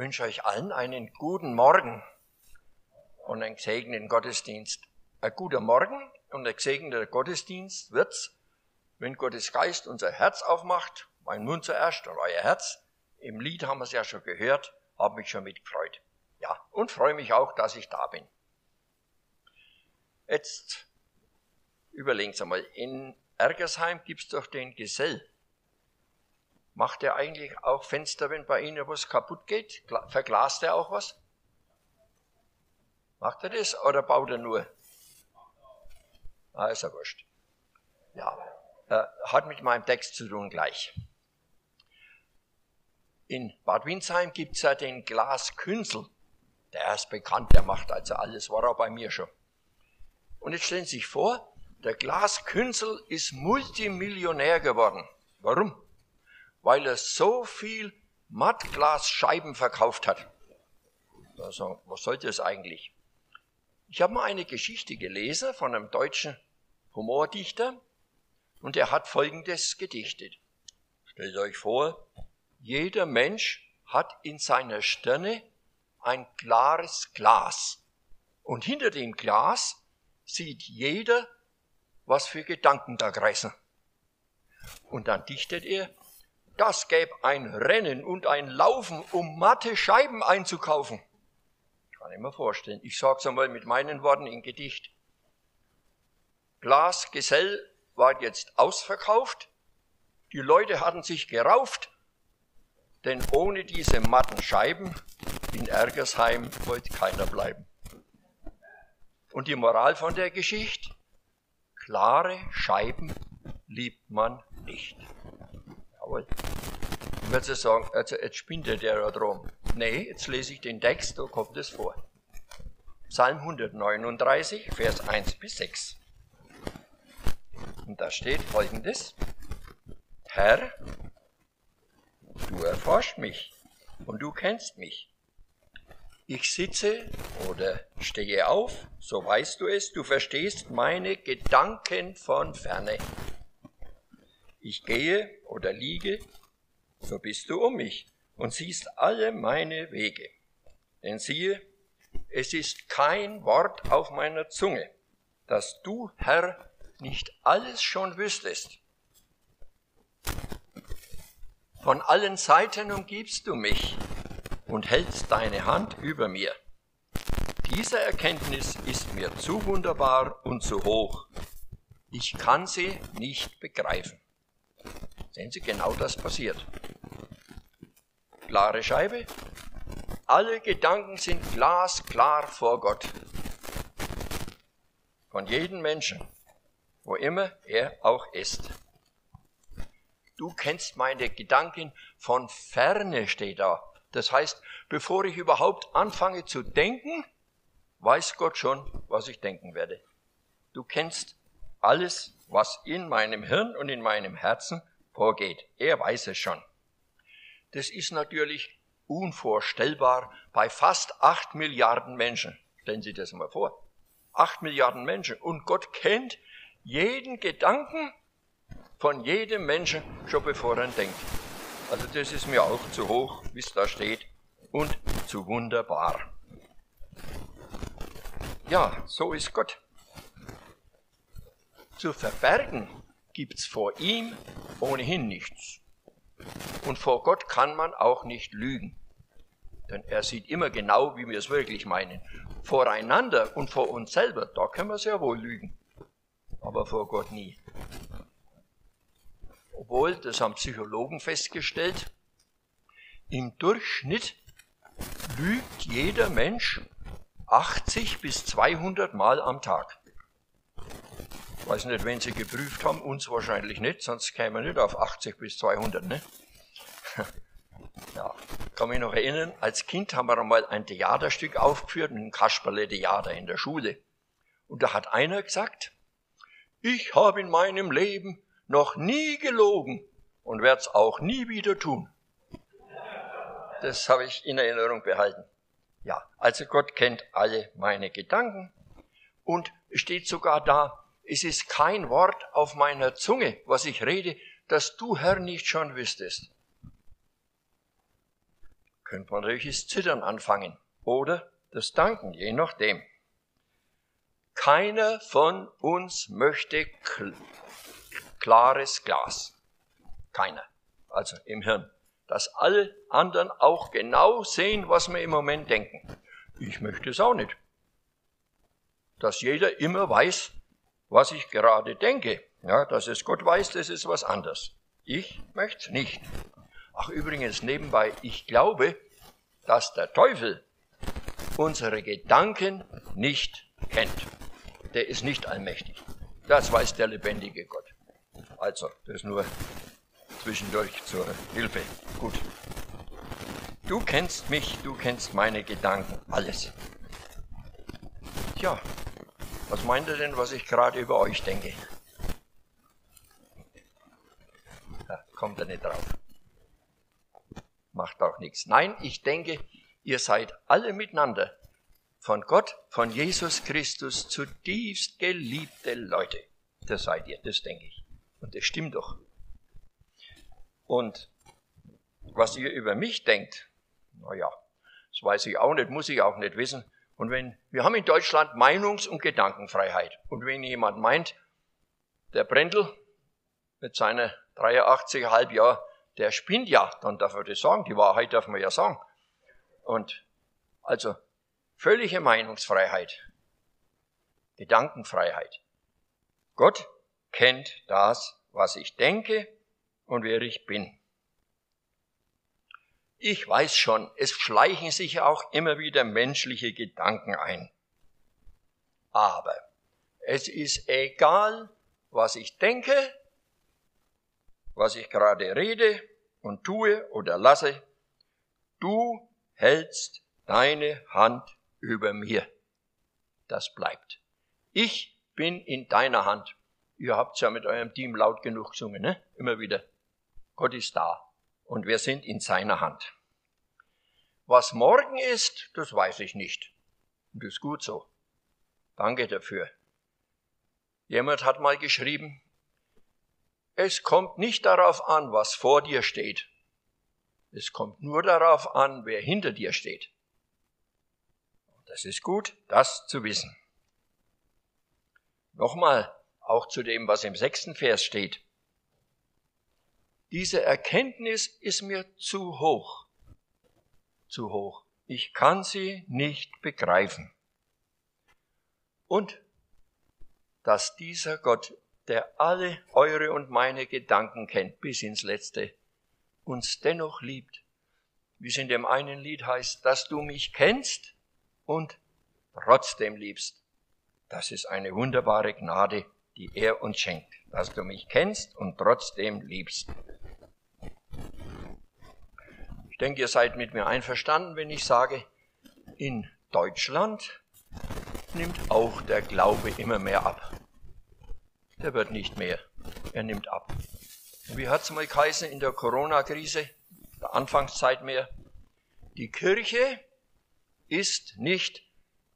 wünsche euch allen einen guten Morgen und einen gesegneten Gottesdienst. Ein guter Morgen und ein gesegneter Gottesdienst wird's, wenn Gottes Geist unser Herz aufmacht, mein Mund zuerst und euer Herz. Im Lied haben wir es ja schon gehört, habe mich schon mitgefreut. Ja, und freue mich auch, dass ich da bin. Jetzt überlegen Sie mal, in Ergersheim gibt's doch den Gesell. Macht er eigentlich auch Fenster, wenn bei Ihnen was kaputt geht? Verglast er auch was? Macht er das oder baut er nur? Ah, ist ja wurscht. Ja, äh, hat mit meinem Text zu tun gleich. In Bad Windsheim gibt's ja den Glaskünzel. Der ist bekannt, der macht also alles, war er bei mir schon. Und jetzt stellen Sie sich vor, der Glaskünzel ist Multimillionär geworden. Warum? Weil er so viel Mattglasscheiben verkauft hat. Also, was soll das eigentlich? Ich habe mal eine Geschichte gelesen von einem deutschen Humordichter und er hat Folgendes gedichtet. Stellt euch vor, jeder Mensch hat in seiner Stirne ein klares Glas und hinter dem Glas sieht jeder, was für Gedanken da kreisen. Und dann dichtet er, das gäbe ein Rennen und ein Laufen, um matte Scheiben einzukaufen. Kann ich mir vorstellen. Ich sag's einmal mit meinen Worten in Gedicht. Glasgesell war jetzt ausverkauft. Die Leute hatten sich gerauft, denn ohne diese matten Scheiben in Ergersheim wollte keiner bleiben. Und die Moral von der Geschichte? Klare Scheiben liebt man nicht. Jawohl. Ich würde sagen, also jetzt spinnt der da drum. Nee, jetzt lese ich den Text, da kommt es vor. Psalm 139, Vers 1 bis 6. Und da steht folgendes. Herr, du erforscht mich und du kennst mich. Ich sitze oder stehe auf, so weißt du es, du verstehst meine Gedanken von ferne. Ich gehe oder liege, so bist du um mich und siehst alle meine Wege. Denn siehe, es ist kein Wort auf meiner Zunge, dass du, Herr, nicht alles schon wüsstest. Von allen Seiten umgibst du mich und hältst deine Hand über mir. Diese Erkenntnis ist mir zu wunderbar und zu hoch. Ich kann sie nicht begreifen. Sehen Sie, genau das passiert. Klare Scheibe. Alle Gedanken sind glasklar vor Gott. Von jedem Menschen, wo immer er auch ist. Du kennst meine Gedanken von ferne, steht da. Das heißt, bevor ich überhaupt anfange zu denken, weiß Gott schon, was ich denken werde. Du kennst alles, was in meinem Hirn und in meinem Herzen vorgeht. Er weiß es schon. Das ist natürlich unvorstellbar bei fast acht Milliarden Menschen. Stellen Sie das mal vor. Acht Milliarden Menschen. Und Gott kennt jeden Gedanken von jedem Menschen schon bevor er denkt. Also das ist mir auch zu hoch, wie es da steht, und zu wunderbar. Ja, so ist Gott. Zu verbergen gibt's vor ihm ohnehin nichts. Und vor Gott kann man auch nicht lügen. Denn er sieht immer genau, wie wir es wirklich meinen. Voreinander und vor uns selber, da können wir sehr wohl lügen. Aber vor Gott nie. Obwohl, das haben Psychologen festgestellt, im Durchschnitt lügt jeder Mensch 80 bis 200 Mal am Tag. Weiß nicht, wenn Sie geprüft haben, uns wahrscheinlich nicht, sonst kämen wir nicht auf 80 bis 200, ne? ja, kann mich noch erinnern, als Kind haben wir einmal ein Theaterstück aufgeführt, ein Kasperle-Theater in der Schule. Und da hat einer gesagt, ich habe in meinem Leben noch nie gelogen und werde es auch nie wieder tun. Das habe ich in Erinnerung behalten. Ja, also Gott kennt alle meine Gedanken und steht sogar da, es ist kein Wort auf meiner Zunge, was ich rede, das du, Herr, nicht schon wüsstest. könnte man natürlich das Zittern anfangen oder das Danken, je nachdem. Keiner von uns möchte kl klares Glas. Keiner. Also im Hirn. Dass alle anderen auch genau sehen, was wir im Moment denken. Ich möchte es auch nicht. Dass jeder immer weiß, was ich gerade denke. Ja, dass es Gott weiß, das ist was anderes. Ich möchte es nicht. Ach übrigens nebenbei, ich glaube, dass der Teufel unsere Gedanken nicht kennt. Der ist nicht allmächtig. Das weiß der lebendige Gott. Also, das nur zwischendurch zur Hilfe. Gut. Du kennst mich, du kennst meine Gedanken, alles. Tja, was meint ihr denn, was ich gerade über euch denke? Da kommt er nicht drauf macht auch nichts. Nein, ich denke, ihr seid alle miteinander von Gott, von Jesus Christus zutiefst geliebte Leute. Das seid ihr, das denke ich. Und das stimmt doch. Und was ihr über mich denkt, naja, das weiß ich auch nicht, muss ich auch nicht wissen. Und wenn, wir haben in Deutschland Meinungs- und Gedankenfreiheit. Und wenn jemand meint, der Brendel mit seiner 83,5 Jahr, der spinnt ja, dann darf er das sagen, die Wahrheit darf man ja sagen. Und also völlige Meinungsfreiheit, Gedankenfreiheit. Gott kennt das, was ich denke und wer ich bin. Ich weiß schon, es schleichen sich auch immer wieder menschliche Gedanken ein. Aber es ist egal, was ich denke, was ich gerade rede und tue oder lasse, du hältst deine Hand über mir. Das bleibt. Ich bin in deiner Hand. Ihr habt's ja mit eurem Team laut genug gesungen, ne? Immer wieder. Gott ist da und wir sind in seiner Hand. Was morgen ist, das weiß ich nicht. Und das ist gut so. Danke dafür. Jemand hat mal geschrieben, es kommt nicht darauf an, was vor dir steht. Es kommt nur darauf an, wer hinter dir steht. Das ist gut, das zu wissen. Nochmal, auch zu dem, was im sechsten Vers steht. Diese Erkenntnis ist mir zu hoch. Zu hoch. Ich kann sie nicht begreifen. Und dass dieser Gott der alle eure und meine Gedanken kennt bis ins letzte, uns dennoch liebt, wie es in dem einen Lied heißt, dass du mich kennst und trotzdem liebst. Das ist eine wunderbare Gnade, die er uns schenkt, dass du mich kennst und trotzdem liebst. Denke, ihr seid mit mir einverstanden, wenn ich sage, in Deutschland nimmt auch der Glaube immer mehr ab der wird nicht mehr. Er nimmt ab. Und wie hat es mal geheißen in der Corona-Krise, der Anfangszeit mehr? Die Kirche ist nicht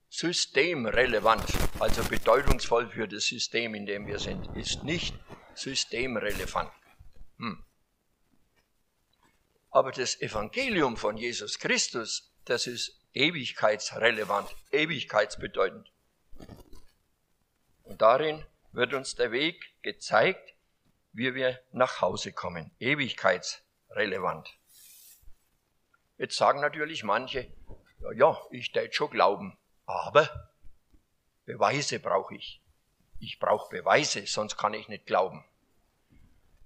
systemrelevant, also bedeutungsvoll für das System, in dem wir sind, ist nicht systemrelevant. Hm. Aber das Evangelium von Jesus Christus, das ist ewigkeitsrelevant, ewigkeitsbedeutend. Und darin wird uns der Weg gezeigt, wie wir nach Hause kommen. Ewigkeitsrelevant. Jetzt sagen natürlich manche, ja, ja ich tät schon glauben, aber Beweise brauche ich. Ich brauche Beweise, sonst kann ich nicht glauben.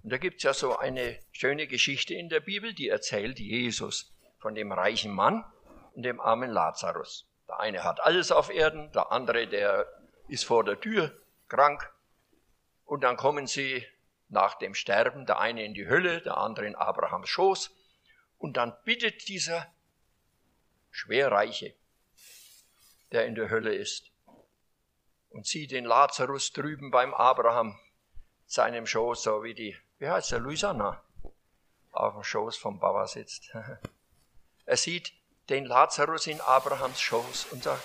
Und da gibt's ja so eine schöne Geschichte in der Bibel, die erzählt Jesus von dem reichen Mann und dem armen Lazarus. Der eine hat alles auf Erden, der andere, der ist vor der Tür krank und dann kommen sie nach dem Sterben, der eine in die Hölle, der andere in Abrahams Schoß. Und dann bittet dieser Schwerreiche, der in der Hölle ist, und sieht den Lazarus drüben beim Abraham, seinem Schoß, so wie die, wie heißt der, Louisiana, auf dem Schoß vom Baba sitzt. er sieht den Lazarus in Abrahams Schoß und sagt,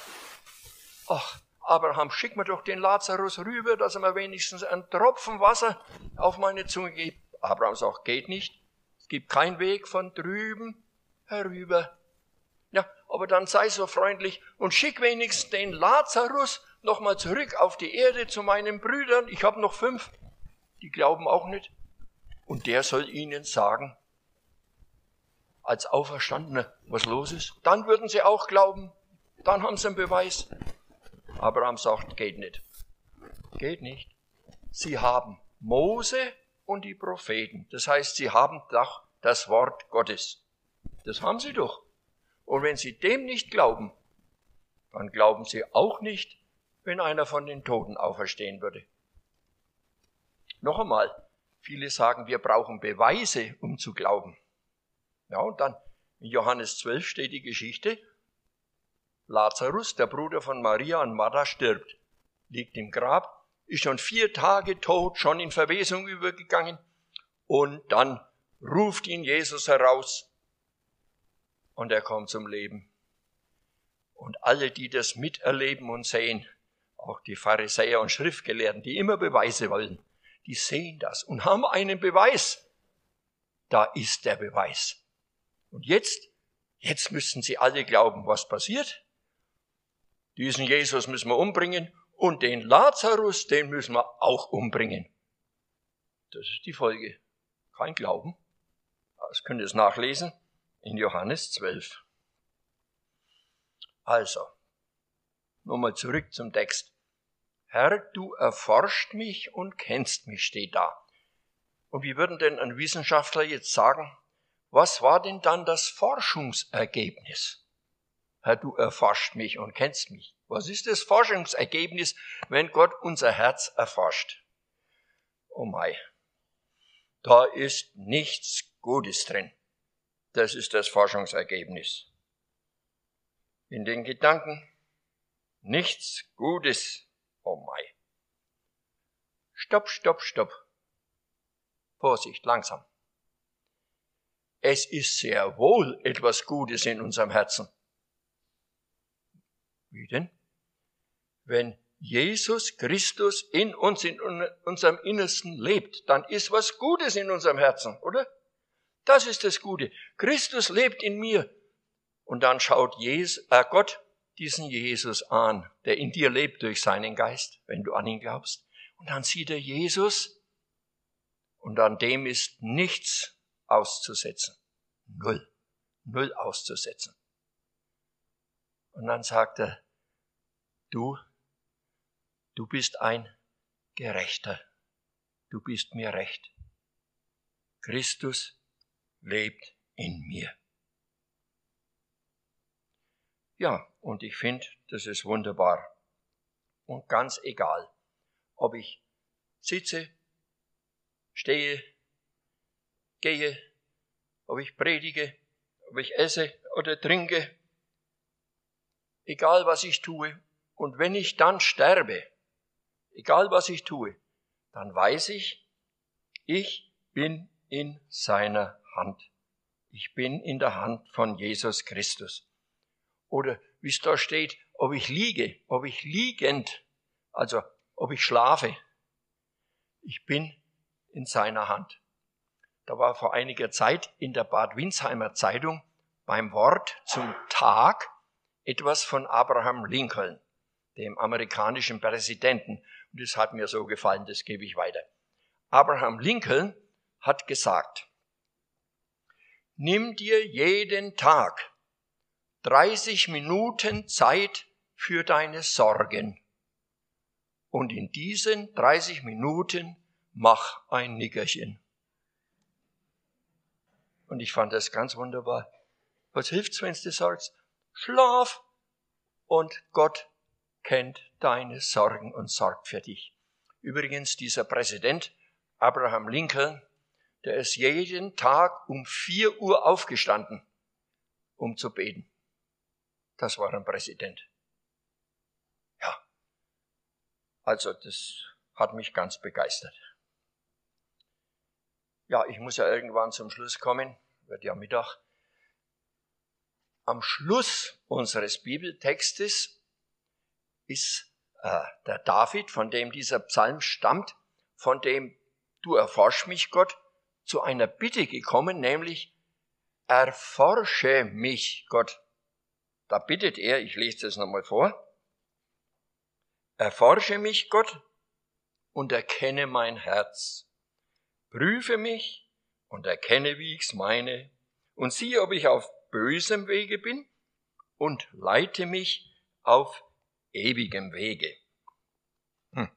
ach, Abraham, schick mir doch den Lazarus rüber, dass er mir wenigstens einen Tropfen Wasser auf meine Zunge gibt. Abraham sagt, geht nicht. Es gibt keinen Weg von drüben herüber aber dann sei so freundlich und schick wenigstens den Lazarus nochmal zurück auf die Erde zu meinen Brüdern. Ich habe noch fünf, die glauben auch nicht. Und der soll ihnen sagen, als Auferstandener, was los ist. Dann würden sie auch glauben. Dann haben sie einen Beweis. Abraham sagt, geht nicht. Geht nicht. Sie haben Mose und die Propheten. Das heißt, sie haben doch das Wort Gottes. Das haben sie doch. Und wenn sie dem nicht glauben, dann glauben sie auch nicht, wenn einer von den Toten auferstehen würde. Noch einmal, viele sagen, wir brauchen Beweise, um zu glauben. Ja, und dann in Johannes 12 steht die Geschichte, Lazarus, der Bruder von Maria und Martha, stirbt, liegt im Grab, ist schon vier Tage tot, schon in Verwesung übergegangen, und dann ruft ihn Jesus heraus, und er kommt zum Leben. Und alle, die das miterleben und sehen, auch die Pharisäer und Schriftgelehrten, die immer Beweise wollen, die sehen das und haben einen Beweis. Da ist der Beweis. Und jetzt, jetzt müssen sie alle glauben, was passiert. Diesen Jesus müssen wir umbringen und den Lazarus, den müssen wir auch umbringen. Das ist die Folge. Kein Glauben. Das könnt ihr es nachlesen in Johannes 12. Also, nochmal zurück zum Text. Herr, du erforscht mich und kennst mich, steht da. Und wie würden denn ein Wissenschaftler jetzt sagen, was war denn dann das Forschungsergebnis? Herr, du erforscht mich und kennst mich. Was ist das Forschungsergebnis, wenn Gott unser Herz erforscht? Oh mei, da ist nichts Gutes drin. Das ist das Forschungsergebnis. In den Gedanken nichts Gutes. Oh mei. Stopp, stopp, stopp. Vorsicht, langsam. Es ist sehr wohl etwas Gutes in unserem Herzen. Wie denn? Wenn Jesus Christus in uns, in unserem Innersten lebt, dann ist was Gutes in unserem Herzen, oder? Das ist das Gute. Christus lebt in mir. Und dann schaut Jesus, äh Gott diesen Jesus an, der in dir lebt durch seinen Geist, wenn du an ihn glaubst. Und dann sieht er Jesus und an dem ist nichts auszusetzen. Null. Null auszusetzen. Und dann sagt er, du, du bist ein Gerechter. Du bist mir recht. Christus lebt in mir. Ja, und ich finde, das ist wunderbar. Und ganz egal, ob ich sitze, stehe, gehe, ob ich predige, ob ich esse oder trinke, egal was ich tue, und wenn ich dann sterbe, egal was ich tue, dann weiß ich, ich bin in seiner Hand. Ich bin in der Hand von Jesus Christus. Oder wie es da steht, ob ich liege, ob ich liegend, also ob ich schlafe. Ich bin in seiner Hand. Da war vor einiger Zeit in der Bad Winsheimer Zeitung beim Wort zum Tag etwas von Abraham Lincoln, dem amerikanischen Präsidenten. Und das hat mir so gefallen, das gebe ich weiter. Abraham Lincoln hat gesagt, nimm dir jeden Tag 30 Minuten Zeit für deine Sorgen. Und in diesen 30 Minuten mach ein Nickerchen. Und ich fand das ganz wunderbar. Was hilft's, wenn du sagst? Schlaf und Gott kennt deine Sorgen und sorgt für dich. Übrigens, dieser Präsident Abraham Lincoln, der ist jeden Tag um vier Uhr aufgestanden, um zu beten. Das war ein Präsident. Ja. Also, das hat mich ganz begeistert. Ja, ich muss ja irgendwann zum Schluss kommen, wird ja Mittag. Am Schluss unseres Bibeltextes ist äh, der David, von dem dieser Psalm stammt, von dem du erforsch mich, Gott, zu einer Bitte gekommen, nämlich erforsche mich, Gott. Da bittet er, ich lese das nochmal vor, erforsche mich, Gott, und erkenne mein Herz. Prüfe mich und erkenne, wie ich's meine, und siehe, ob ich auf bösem Wege bin, und leite mich auf ewigem Wege. Hm.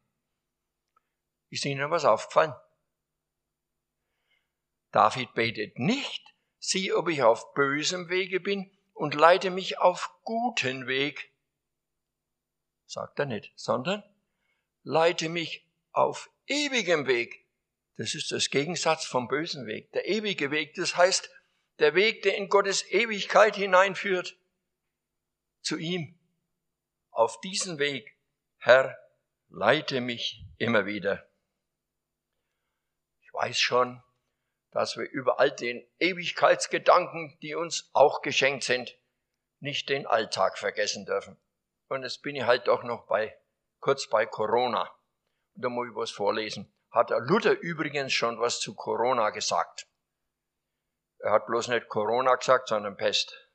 Ist Ihnen was aufgefallen? David betet nicht, sieh, ob ich auf bösem Wege bin und leite mich auf guten Weg. Sagt er nicht, sondern leite mich auf ewigem Weg. Das ist das Gegensatz vom bösen Weg. Der ewige Weg, das heißt, der Weg, der in Gottes Ewigkeit hineinführt, zu ihm. Auf diesen Weg, Herr, leite mich immer wieder. Ich weiß schon, dass wir über all den Ewigkeitsgedanken, die uns auch geschenkt sind, nicht den Alltag vergessen dürfen. Und jetzt bin ich halt doch noch bei, kurz bei Corona. Und da muss ich was vorlesen. Hat der Luther übrigens schon was zu Corona gesagt. Er hat bloß nicht Corona gesagt, sondern Pest.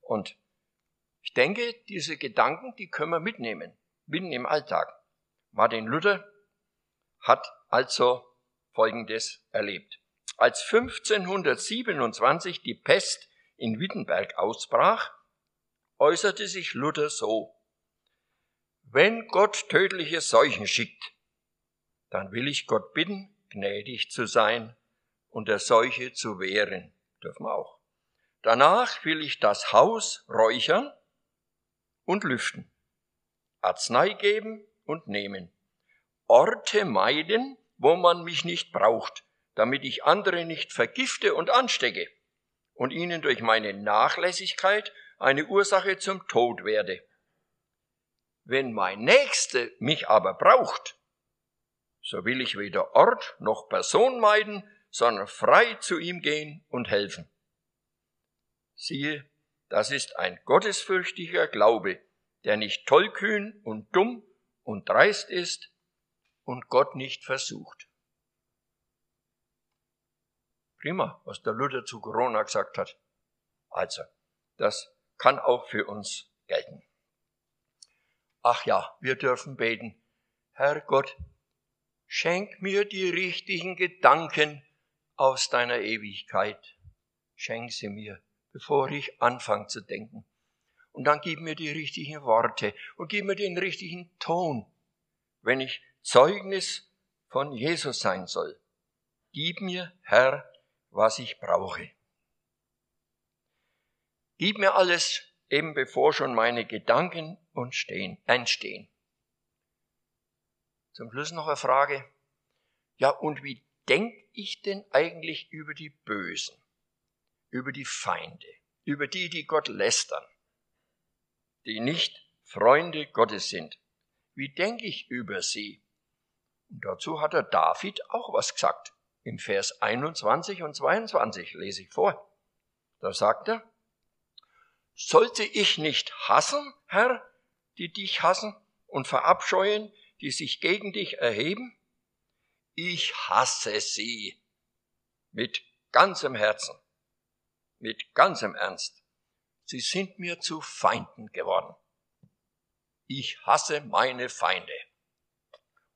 Und ich denke, diese Gedanken, die können wir mitnehmen, mitten im Alltag. Martin Luther hat also Folgendes erlebt. Als 1527 die Pest in Wittenberg ausbrach, äußerte sich Luther so, wenn Gott tödliche Seuchen schickt, dann will ich Gott bitten, gnädig zu sein und der Seuche zu wehren. Dürfen wir auch. Danach will ich das Haus räuchern und lüften, Arznei geben und nehmen, Orte meiden, wo man mich nicht braucht, damit ich andere nicht vergifte und anstecke und ihnen durch meine Nachlässigkeit eine Ursache zum Tod werde. Wenn mein Nächste mich aber braucht, so will ich weder Ort noch Person meiden, sondern frei zu ihm gehen und helfen. Siehe, das ist ein gottesfürchtiger Glaube, der nicht tollkühn und dumm und dreist ist, und Gott nicht versucht. Prima, was der Luther zu Corona gesagt hat. Also, das kann auch für uns gelten. Ach ja, wir dürfen beten. Herr Gott, schenk mir die richtigen Gedanken aus deiner Ewigkeit. Schenk sie mir, bevor ich anfange zu denken. Und dann gib mir die richtigen Worte und gib mir den richtigen Ton, wenn ich Zeugnis von Jesus sein soll. Gib mir, Herr, was ich brauche. Gib mir alles, eben bevor schon meine Gedanken entstehen. Zum Schluss noch eine Frage. Ja, und wie denke ich denn eigentlich über die Bösen, über die Feinde, über die, die Gott lästern, die nicht Freunde Gottes sind? Wie denke ich über sie? Und dazu hat der David auch was gesagt. Im Vers 21 und 22 lese ich vor. Da sagt er, sollte ich nicht hassen, Herr, die dich hassen und verabscheuen, die sich gegen dich erheben? Ich hasse sie mit ganzem Herzen, mit ganzem Ernst. Sie sind mir zu Feinden geworden. Ich hasse meine Feinde.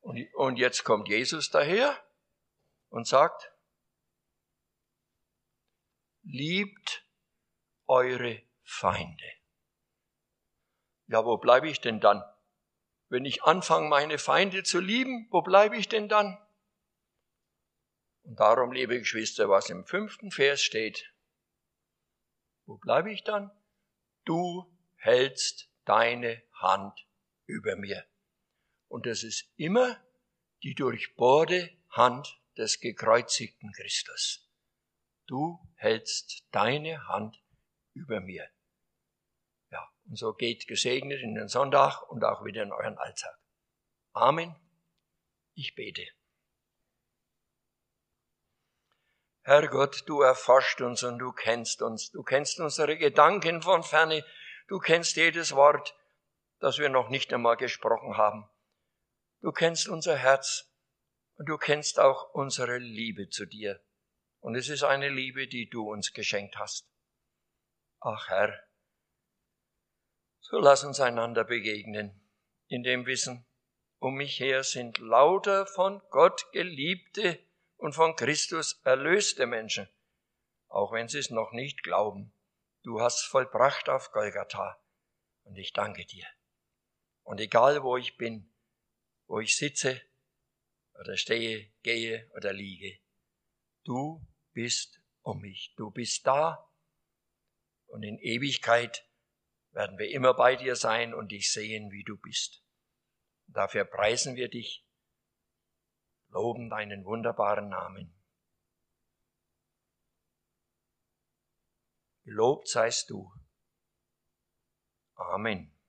Und, jetzt kommt Jesus daher und sagt, liebt eure Feinde. Ja, wo bleibe ich denn dann? Wenn ich anfange, meine Feinde zu lieben, wo bleibe ich denn dann? Und darum, liebe Geschwister, was im fünften Vers steht, wo bleibe ich dann? Du hältst deine Hand über mir. Und das ist immer die durchbohrte Hand des gekreuzigten Christus. Du hältst deine Hand über mir. Ja, und so geht gesegnet in den Sonntag und auch wieder in euren Alltag. Amen. Ich bete. Herr Gott, du erforscht uns und du kennst uns. Du kennst unsere Gedanken von ferne. Du kennst jedes Wort, das wir noch nicht einmal gesprochen haben. Du kennst unser Herz und du kennst auch unsere Liebe zu dir. Und es ist eine Liebe, die du uns geschenkt hast. Ach Herr, So lass uns einander begegnen, in dem Wissen, um mich her sind lauter von Gott geliebte und von Christus erlöste Menschen, auch wenn sie es noch nicht glauben. Du hast vollbracht auf Golgatha und ich danke dir. Und egal wo ich bin, wo ich sitze oder stehe, gehe oder liege, du bist um mich, du bist da und in Ewigkeit werden wir immer bei dir sein und dich sehen, wie du bist. Dafür preisen wir dich, loben deinen wunderbaren Namen. Gelobt seist du. Amen.